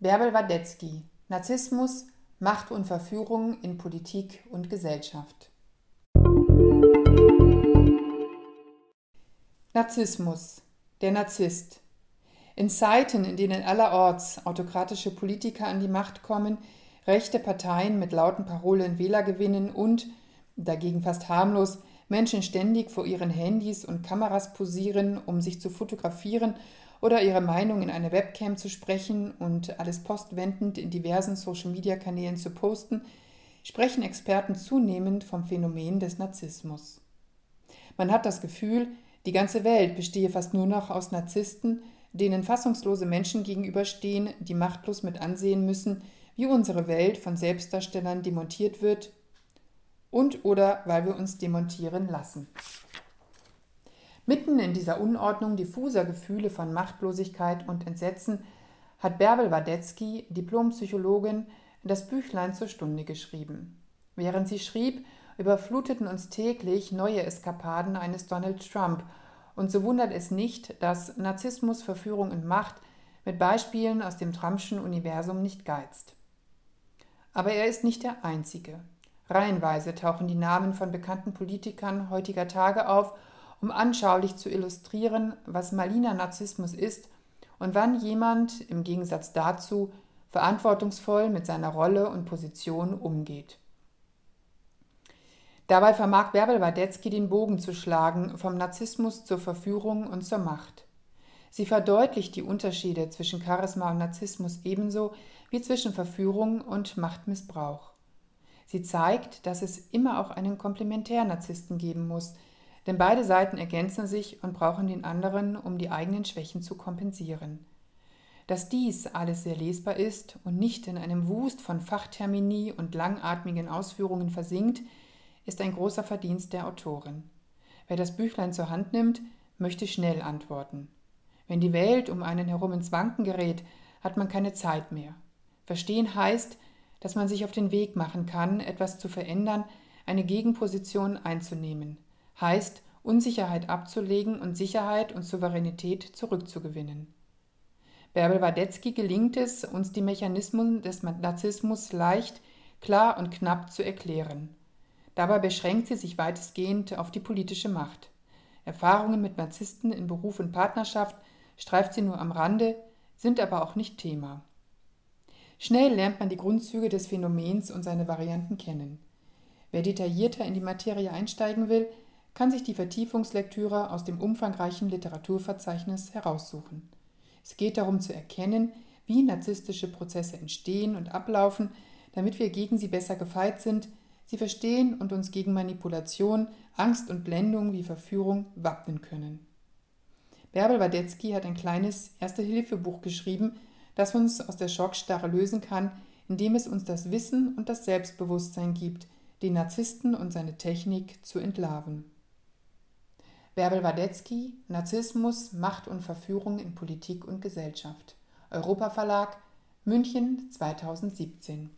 Bärbel Wadetzky Narzissmus, Macht und Verführung in Politik und Gesellschaft. Narzissmus, der Narzisst. In Zeiten, in denen allerorts autokratische Politiker an die Macht kommen, rechte Parteien mit lauten Parolen Wähler gewinnen und, dagegen fast harmlos, Menschen ständig vor ihren Handys und Kameras posieren, um sich zu fotografieren oder ihre Meinung in eine Webcam zu sprechen und alles postwendend in diversen Social-Media-Kanälen zu posten, sprechen Experten zunehmend vom Phänomen des Narzissmus. Man hat das Gefühl, die ganze Welt bestehe fast nur noch aus Narzissten, denen fassungslose Menschen gegenüberstehen, die machtlos mit ansehen müssen, wie unsere Welt von Selbstdarstellern demontiert wird und oder weil wir uns demontieren lassen. Mitten in dieser Unordnung diffuser Gefühle von Machtlosigkeit und Entsetzen hat Bärbel Wadetzky, Diplompsychologin, das Büchlein zur Stunde geschrieben. Während sie schrieb, überfluteten uns täglich neue Eskapaden eines Donald Trump, und so wundert es nicht, dass Narzissmus, Verführung und Macht mit Beispielen aus dem Trumpschen Universum nicht geizt. Aber er ist nicht der Einzige. Reihenweise tauchen die Namen von bekannten Politikern heutiger Tage auf um anschaulich zu illustrieren, was maliner Narzissmus ist und wann jemand im Gegensatz dazu verantwortungsvoll mit seiner Rolle und Position umgeht. Dabei vermag Bärbel Wadetzky den Bogen zu schlagen vom Narzissmus zur Verführung und zur Macht. Sie verdeutlicht die Unterschiede zwischen Charisma und Narzissmus ebenso wie zwischen Verführung und Machtmissbrauch. Sie zeigt, dass es immer auch einen Komplementärnarzissten geben muss, denn beide Seiten ergänzen sich und brauchen den anderen, um die eigenen Schwächen zu kompensieren. Dass dies alles sehr lesbar ist und nicht in einem Wust von Fachtermini und langatmigen Ausführungen versinkt, ist ein großer Verdienst der Autorin. Wer das Büchlein zur Hand nimmt, möchte schnell antworten. Wenn die Welt um einen herum ins Wanken gerät, hat man keine Zeit mehr. Verstehen heißt, dass man sich auf den Weg machen kann, etwas zu verändern, eine Gegenposition einzunehmen heißt, Unsicherheit abzulegen und Sicherheit und Souveränität zurückzugewinnen. Bärbel Wadetzky gelingt es, uns die Mechanismen des Narzissmus leicht, klar und knapp zu erklären. Dabei beschränkt sie sich weitestgehend auf die politische Macht. Erfahrungen mit Narzissten in Beruf und Partnerschaft streift sie nur am Rande, sind aber auch nicht Thema. Schnell lernt man die Grundzüge des Phänomens und seine Varianten kennen. Wer detaillierter in die Materie einsteigen will, kann sich die Vertiefungslektüre aus dem umfangreichen Literaturverzeichnis heraussuchen. Es geht darum zu erkennen, wie narzisstische Prozesse entstehen und ablaufen, damit wir gegen sie besser gefeit sind, sie verstehen und uns gegen Manipulation, Angst und Blendung wie Verführung wappnen können. Bärbel Wadetzky hat ein kleines Erste-Hilfe-Buch geschrieben, das uns aus der Schockstarre lösen kann, indem es uns das Wissen und das Selbstbewusstsein gibt, den Narzissten und seine Technik zu entlarven. Bärbel Wadetzky, Narzissmus, Macht und Verführung in Politik und Gesellschaft. Europa Verlag, München 2017.